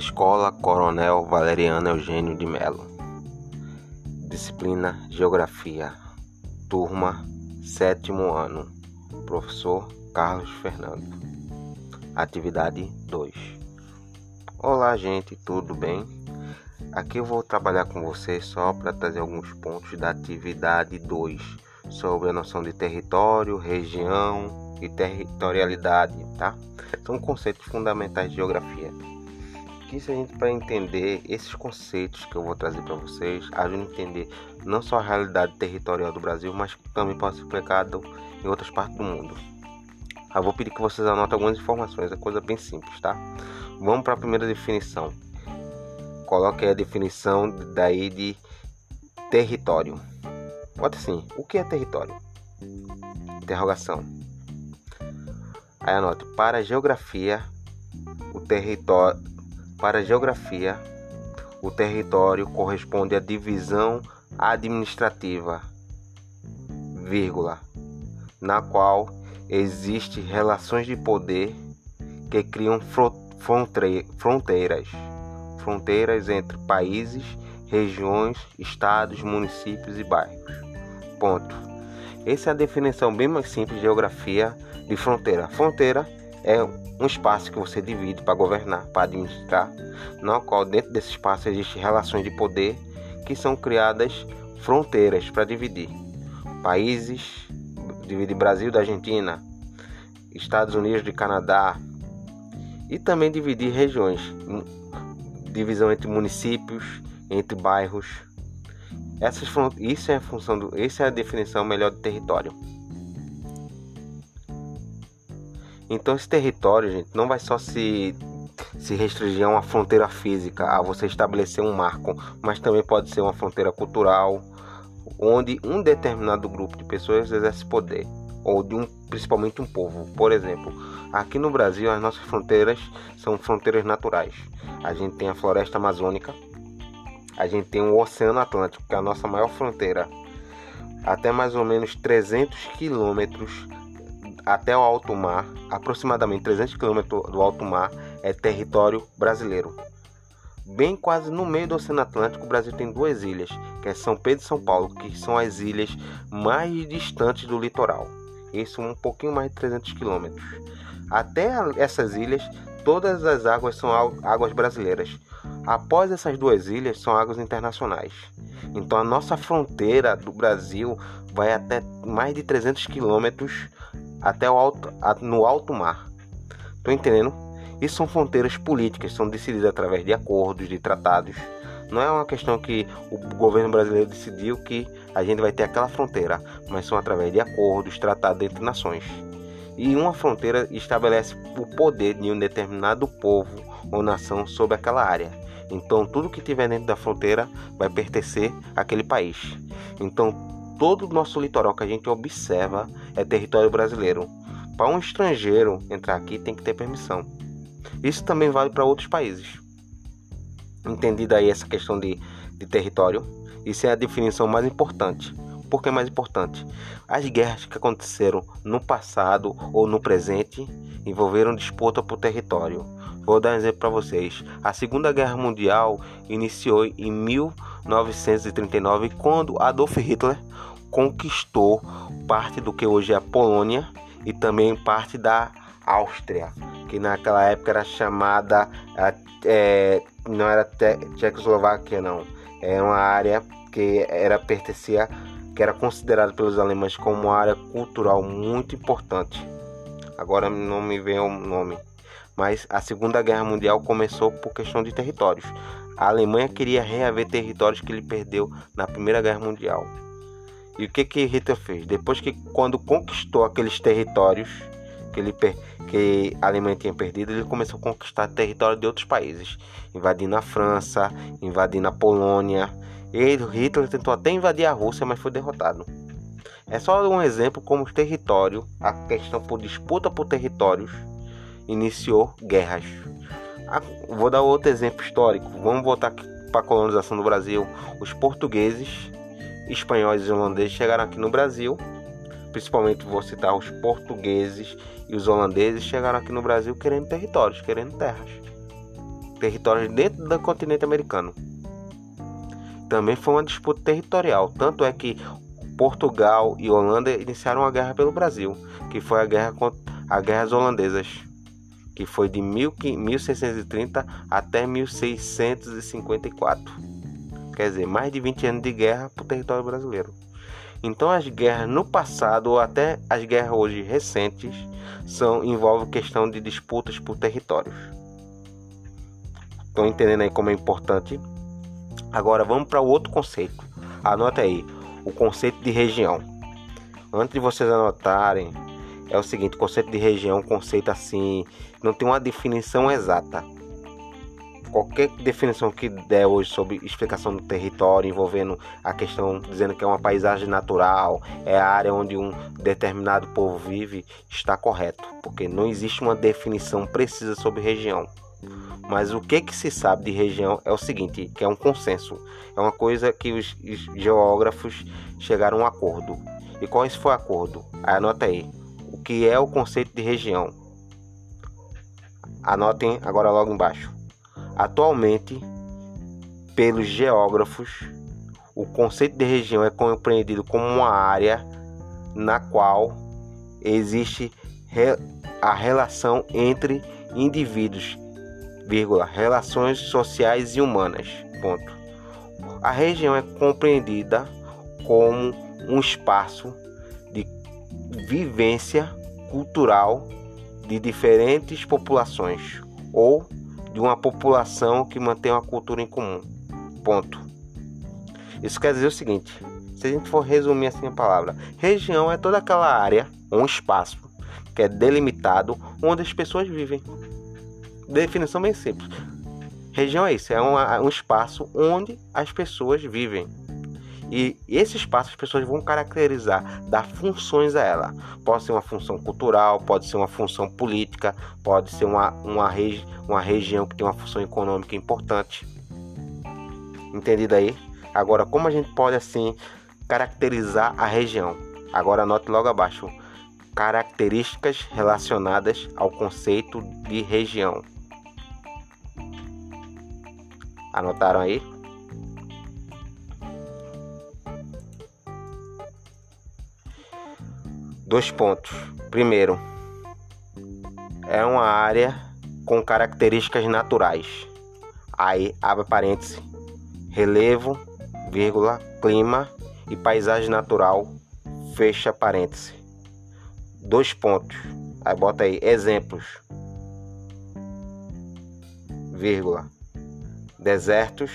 Escola Coronel Valeriano Eugênio de Melo. Disciplina Geografia. Turma sétimo ano. Professor Carlos Fernando. Atividade 2. Olá, gente, tudo bem? Aqui eu vou trabalhar com vocês só para trazer alguns pontos da atividade 2 sobre a noção de território, região e territorialidade, tá? São conceitos fundamentais de geografia se a gente para entender esses conceitos que eu vou trazer para vocês, ajuda a entender não só a realidade territorial do Brasil, mas também pode ser aplicado em outras partes do mundo. Eu vou pedir que vocês anotem algumas informações, é coisa bem simples, tá? Vamos para a primeira definição. Coloque a definição daí de território. Bota assim, o que é território? Interrogação. Aí anote, para a geografia, o território para a geografia, o território corresponde à divisão administrativa, vírgula, na qual existem relações de poder que criam fronteiras, fronteiras entre países, regiões, estados, municípios e bairros. Ponto. Essa é a definição bem mais simples de geografia de fronteira. Fronteira é um espaço que você divide para governar, para administrar, no qual dentro desse espaço existem relações de poder que são criadas fronteiras para dividir países, divide Brasil da Argentina, Estados Unidos de Canadá e também dividir regiões, divisão entre municípios, entre bairros. Essas, isso é a função do, essa é a definição melhor de território. Então esse território, gente, não vai só se se restringir a uma fronteira física, a você estabelecer um marco, mas também pode ser uma fronteira cultural, onde um determinado grupo de pessoas exerce poder, ou de um, principalmente um povo. Por exemplo, aqui no Brasil as nossas fronteiras são fronteiras naturais. A gente tem a floresta amazônica, a gente tem o Oceano Atlântico, que é a nossa maior fronteira, até mais ou menos 300 quilômetros até o alto mar, aproximadamente 300 quilômetros do alto mar, é território brasileiro. Bem quase no meio do Oceano Atlântico, o Brasil tem duas ilhas, que é São Pedro e São Paulo, que são as ilhas mais distantes do litoral. Isso um pouquinho mais de 300 quilômetros. Até essas ilhas, todas as águas são águas brasileiras. Após essas duas ilhas, são águas internacionais. Então a nossa fronteira do Brasil vai até mais de 300 quilômetros até o alto, no alto mar. Tô entendendo? Isso são fronteiras políticas, são decididas através de acordos, de tratados. Não é uma questão que o governo brasileiro decidiu que a gente vai ter aquela fronteira, mas são através de acordos, tratados entre nações. E uma fronteira estabelece o poder de um determinado povo ou nação sobre aquela área. Então, tudo que tiver dentro da fronteira vai pertencer àquele país. Então, todo o nosso litoral que a gente observa é território brasileiro. Para um estrangeiro entrar aqui tem que ter permissão. Isso também vale para outros países. Entendida aí essa questão de, de território, isso é a definição mais importante. Por que mais importante? As guerras que aconteceram no passado ou no presente envolveram disputa por território. Vou dar um exemplo para vocês. A Segunda Guerra Mundial iniciou em 1939 quando Adolf Hitler conquistou parte do que hoje é a Polônia e também parte da Áustria, que naquela época era chamada é, não era Tchecoslováquia não, é uma área que era pertencia que era considerada pelos alemães como uma área cultural muito importante. Agora não me vem o nome, mas a Segunda Guerra Mundial começou por questão de territórios. A Alemanha queria reaver territórios que ele perdeu na Primeira Guerra Mundial. E o que que Hitler fez? Depois que quando conquistou aqueles territórios que ele que a Alemanha tinha perdido, ele começou a conquistar território de outros países, invadindo a França, invadindo a Polônia. Ele, Hitler tentou até invadir a Rússia, mas foi derrotado. É só um exemplo como o território, a questão por disputa por territórios, iniciou guerras. Vou dar outro exemplo histórico. Vamos voltar para a colonização do Brasil. Os portugueses espanhóis e holandeses chegaram aqui no Brasil, principalmente vou citar os portugueses e os holandeses chegaram aqui no Brasil querendo territórios, querendo terras. territórios dentro do continente americano. Também foi uma disputa territorial, tanto é que Portugal e Holanda iniciaram a guerra pelo Brasil, que foi a guerra contra as guerras holandesas, que foi de 1630 até 1654. Quer dizer, mais de 20 anos de guerra para o território brasileiro. Então as guerras no passado ou até as guerras hoje recentes são envolvem questão de disputas por territórios. Estão entendendo aí como é importante? Agora vamos para o outro conceito. Anota aí o conceito de região. Antes de vocês anotarem, é o seguinte: conceito de região, conceito assim, não tem uma definição exata. Qualquer definição que der hoje sobre explicação do território, envolvendo a questão dizendo que é uma paisagem natural, é a área onde um determinado povo vive, está correto, porque não existe uma definição precisa sobre região. Mas o que, que se sabe de região é o seguinte, que é um consenso. É uma coisa que os, geógrafos chegaram a um acordo. E qual esse foi o acordo? Aí anota aí. O que é o conceito de região? Anotem agora logo embaixo. Atualmente, pelos geógrafos, o conceito de região é compreendido como uma área na qual existe a relação entre indivíduos vírgula, relações sociais e humanas. Ponto. A região é compreendida como um espaço de vivência cultural de diferentes populações ou de uma população que mantém uma cultura em comum. Ponto. Isso quer dizer o seguinte: se a gente for resumir assim a palavra, região é toda aquela área, um espaço que é delimitado onde as pessoas vivem definição bem simples. Região é isso, é um, um espaço onde as pessoas vivem. E esse espaço as pessoas vão caracterizar, dar funções a ela. Pode ser uma função cultural, pode ser uma função política, pode ser uma, uma, regi uma região que tem uma função econômica importante. Entendido aí? Agora, como a gente pode assim caracterizar a região? Agora anote logo abaixo. Características relacionadas ao conceito de região. Anotaram aí? Dois pontos. Primeiro, é uma área com características naturais. Aí abre parênteses, relevo, vírgula, clima e paisagem natural, fecha parênteses. Dois pontos. Aí bota aí exemplos. Vírgula desertos,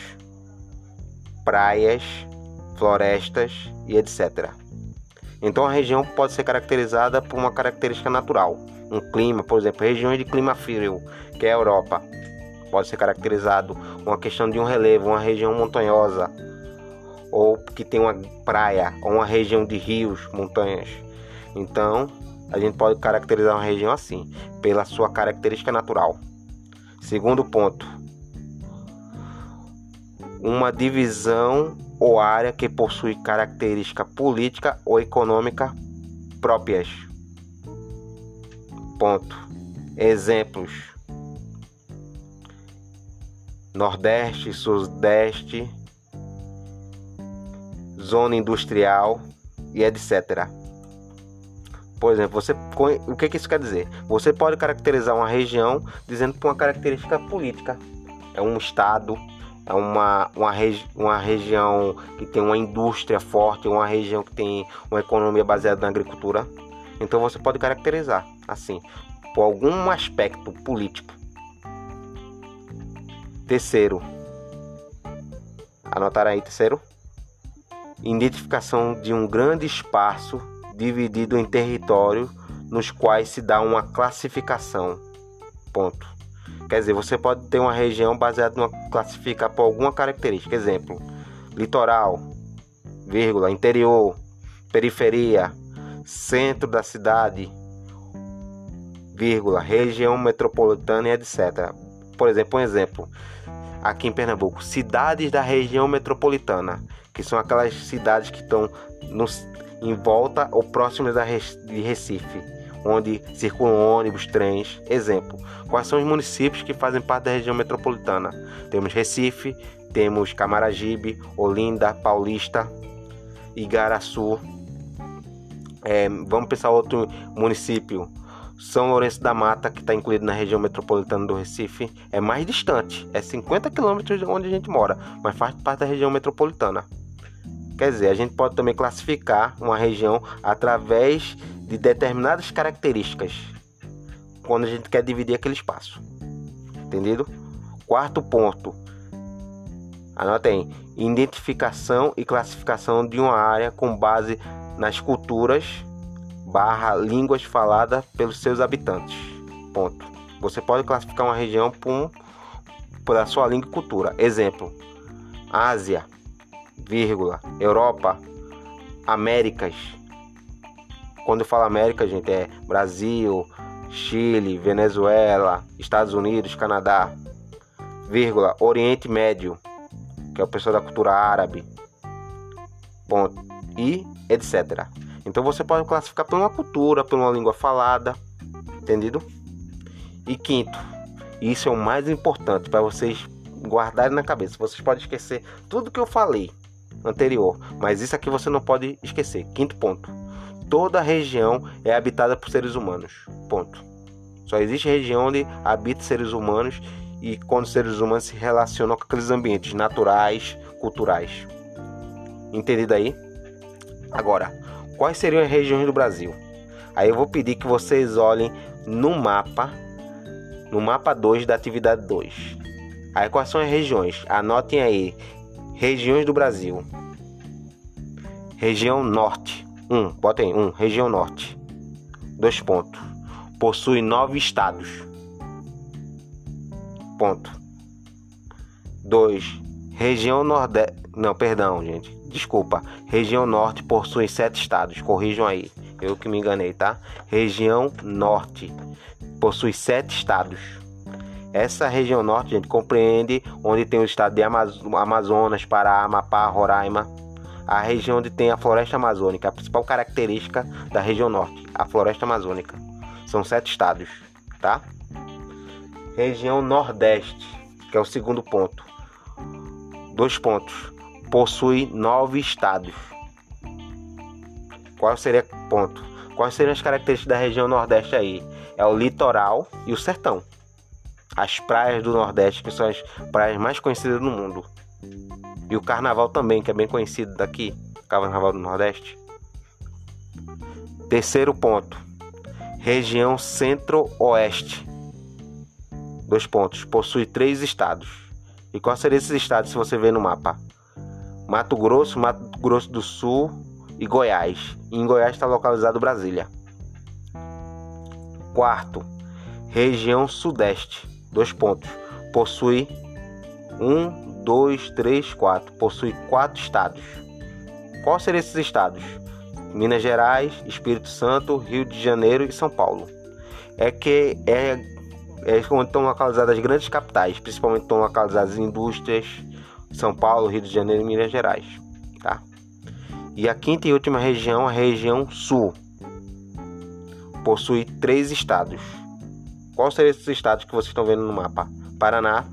praias, florestas e etc. Então a região pode ser caracterizada por uma característica natural, um clima, por exemplo, regiões de clima frio, que é a Europa, pode ser caracterizado uma questão de um relevo, uma região montanhosa, ou que tem uma praia, ou uma região de rios, montanhas. Então, a gente pode caracterizar uma região assim, pela sua característica natural. Segundo ponto, uma divisão ou área que possui característica política ou econômica próprias. Ponto. Exemplos: Nordeste, Sudeste, zona industrial e etc. Por exemplo, você o que, que isso quer dizer? Você pode caracterizar uma região dizendo por uma característica política. É um estado, é uma, uma, regi uma região que tem uma indústria forte, uma região que tem uma economia baseada na agricultura. Então você pode caracterizar assim, por algum aspecto político. Terceiro, anotar aí, terceiro, identificação de um grande espaço dividido em território nos quais se dá uma classificação. Ponto. Quer dizer, você pode ter uma região baseada numa classificar por alguma característica. Exemplo: litoral, vírgula, interior, periferia, centro da cidade, vírgula, região metropolitana etc. Por exemplo, um exemplo aqui em Pernambuco, cidades da região metropolitana, que são aquelas cidades que estão nos, em volta ou próximas da, de Recife, onde circulam ônibus, trens. Exemplo: quais são os municípios que fazem parte da região metropolitana? Temos Recife, temos Camaragibe, Olinda, Paulista, Igaraçu. É, vamos pensar outro município. São Lourenço da Mata, que está incluído na região metropolitana do Recife, é mais distante, é 50 quilômetros de onde a gente mora, mas faz parte da região metropolitana. Quer dizer, a gente pode também classificar uma região através de determinadas características quando a gente quer dividir aquele espaço. Entendido? Quarto ponto. Anotem: identificação e classificação de uma área com base nas culturas barra línguas faladas pelos seus habitantes. Ponto. Você pode classificar uma região por, sua língua e cultura. Exemplo: Ásia, vírgula, Europa, Américas. Quando eu falo América, gente, é Brasil, Chile, Venezuela, Estados Unidos, Canadá, vírgula, Oriente Médio, que é o pessoal da cultura árabe, ponto, e etc. Então você pode classificar por uma cultura, por uma língua falada, entendido? E quinto, isso é o mais importante para vocês guardarem na cabeça. Vocês podem esquecer tudo que eu falei, anterior, mas isso aqui você não pode esquecer. Quinto ponto: toda região é habitada por seres humanos. Ponto. Só existe região onde habitam seres humanos e quando seres humanos se relacionam com aqueles ambientes naturais, culturais. Entendido aí? Agora, quais seriam as regiões do Brasil? Aí eu vou pedir que vocês olhem no mapa, no mapa 2 da atividade 2. Aí quais são as regiões? Anotem aí Regiões do Brasil. Região Norte. 1. Um, botem 1. Um, região Norte. Dois pontos. Possui nove estados. Ponto. 2. Região Nordeste. Não, perdão, gente. Desculpa. Região Norte possui sete estados. Corrijam aí. Eu que me enganei, tá? Região Norte possui sete estados. Essa região norte, gente, compreende onde tem o estado de Amazonas, Pará, Amapá, Roraima. A região onde tem a floresta amazônica, a principal característica da região norte, a floresta amazônica. São sete estados, tá? Região nordeste, que é o segundo ponto. Dois pontos. Possui nove estados. Qual seria ponto? Quais seriam as características da região nordeste aí? É o litoral e o sertão as praias do Nordeste, que são as praias mais conhecidas do mundo. E o carnaval também, que é bem conhecido daqui, Carnaval do Nordeste. Terceiro ponto. Região Centro-Oeste. Dois pontos. Possui três estados. E quais seriam esses estados se você ver no mapa? Mato Grosso, Mato Grosso do Sul e Goiás. E em Goiás está localizado Brasília. Quarto, região Sudeste dois pontos. Possui um, dois, três, quatro. Possui quatro estados. Quais seriam esses estados? Minas Gerais, Espírito Santo, Rio de Janeiro e São Paulo. É que é, é onde estão localizadas as grandes capitais, principalmente estão localizadas as indústrias, São Paulo, Rio de Janeiro e Minas Gerais. Tá? E a quinta e última região, a região sul, possui três estados. Qual seriam esses estados que vocês estão vendo no mapa? Paraná,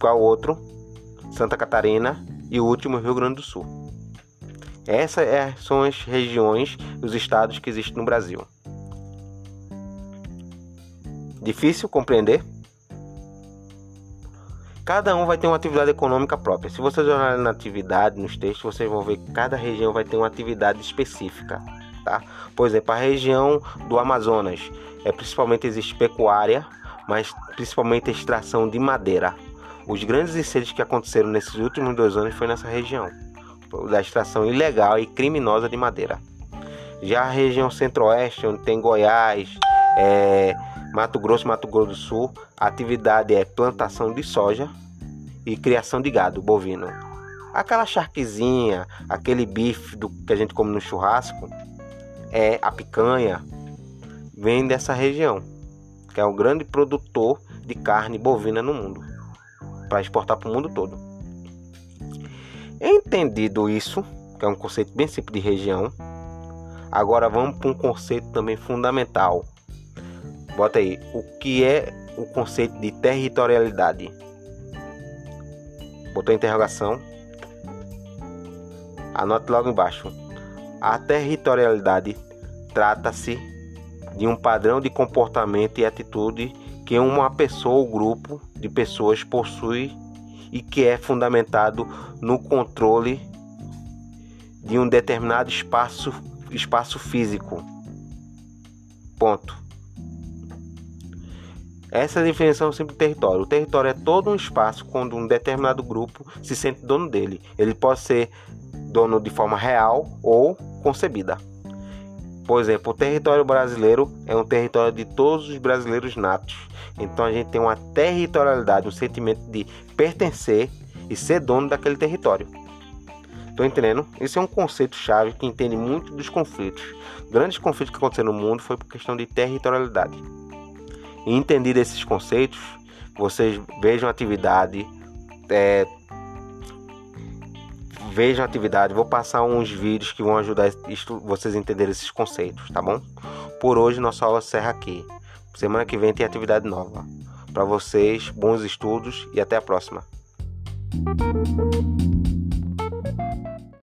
qual outro? Santa Catarina e o último Rio Grande do Sul. Essas é, são as regiões, os estados que existem no Brasil. Difícil compreender? Cada um vai ter uma atividade econômica própria. Se vocês olharem na atividade, nos textos, vocês vão ver que cada região vai ter uma atividade específica. Tá? Por exemplo, a região do Amazonas é principalmente existe pecuária, mas principalmente extração de madeira. Os grandes incêndios que aconteceram nesses últimos dois anos foi nessa região, da extração ilegal e criminosa de madeira. Já a região centro-oeste, onde tem Goiás, é, Mato Grosso, Mato Grosso do Sul, a atividade é plantação de soja e criação de gado bovino. Aquela charquezinha, aquele bife do que a gente come no churrasco, é a picanha, vem dessa região, que é o grande produtor de carne bovina no mundo, para exportar para o mundo todo. Entendido isso, que é um conceito bem simples de região, Agora vamos para um conceito também fundamental. Bota aí, o que é o conceito de territorialidade? Botou interrogação. Anote logo embaixo. A territorialidade trata-se de um padrão de comportamento e atitude que uma pessoa ou grupo de pessoas possui e que é fundamentado no controle de um determinado espaço, espaço físico. Ponto. Essa é a definição simples do território. O território é todo um espaço quando um determinado grupo se sente dono dele. Ele pode ser dono de forma real ou concebida. Por exemplo, o território brasileiro é um território de todos os brasileiros natos. Então a gente tem uma territorialidade, um sentimento de pertencer e ser dono daquele território. Estão entendendo? Esse é um conceito chave que entende muito dos conflitos. Grandes conflitos que aconteceram no mundo foi por questão de territorialidade. E entendido esses conceitos, vocês vejam atividade, é, vejam a atividade. Vou passar uns vídeos que vão ajudar vocês a entenderem esses conceitos, tá bom? Por hoje nossa aula encerra aqui. Semana que vem tem atividade nova. Para vocês, bons estudos e até a próxima.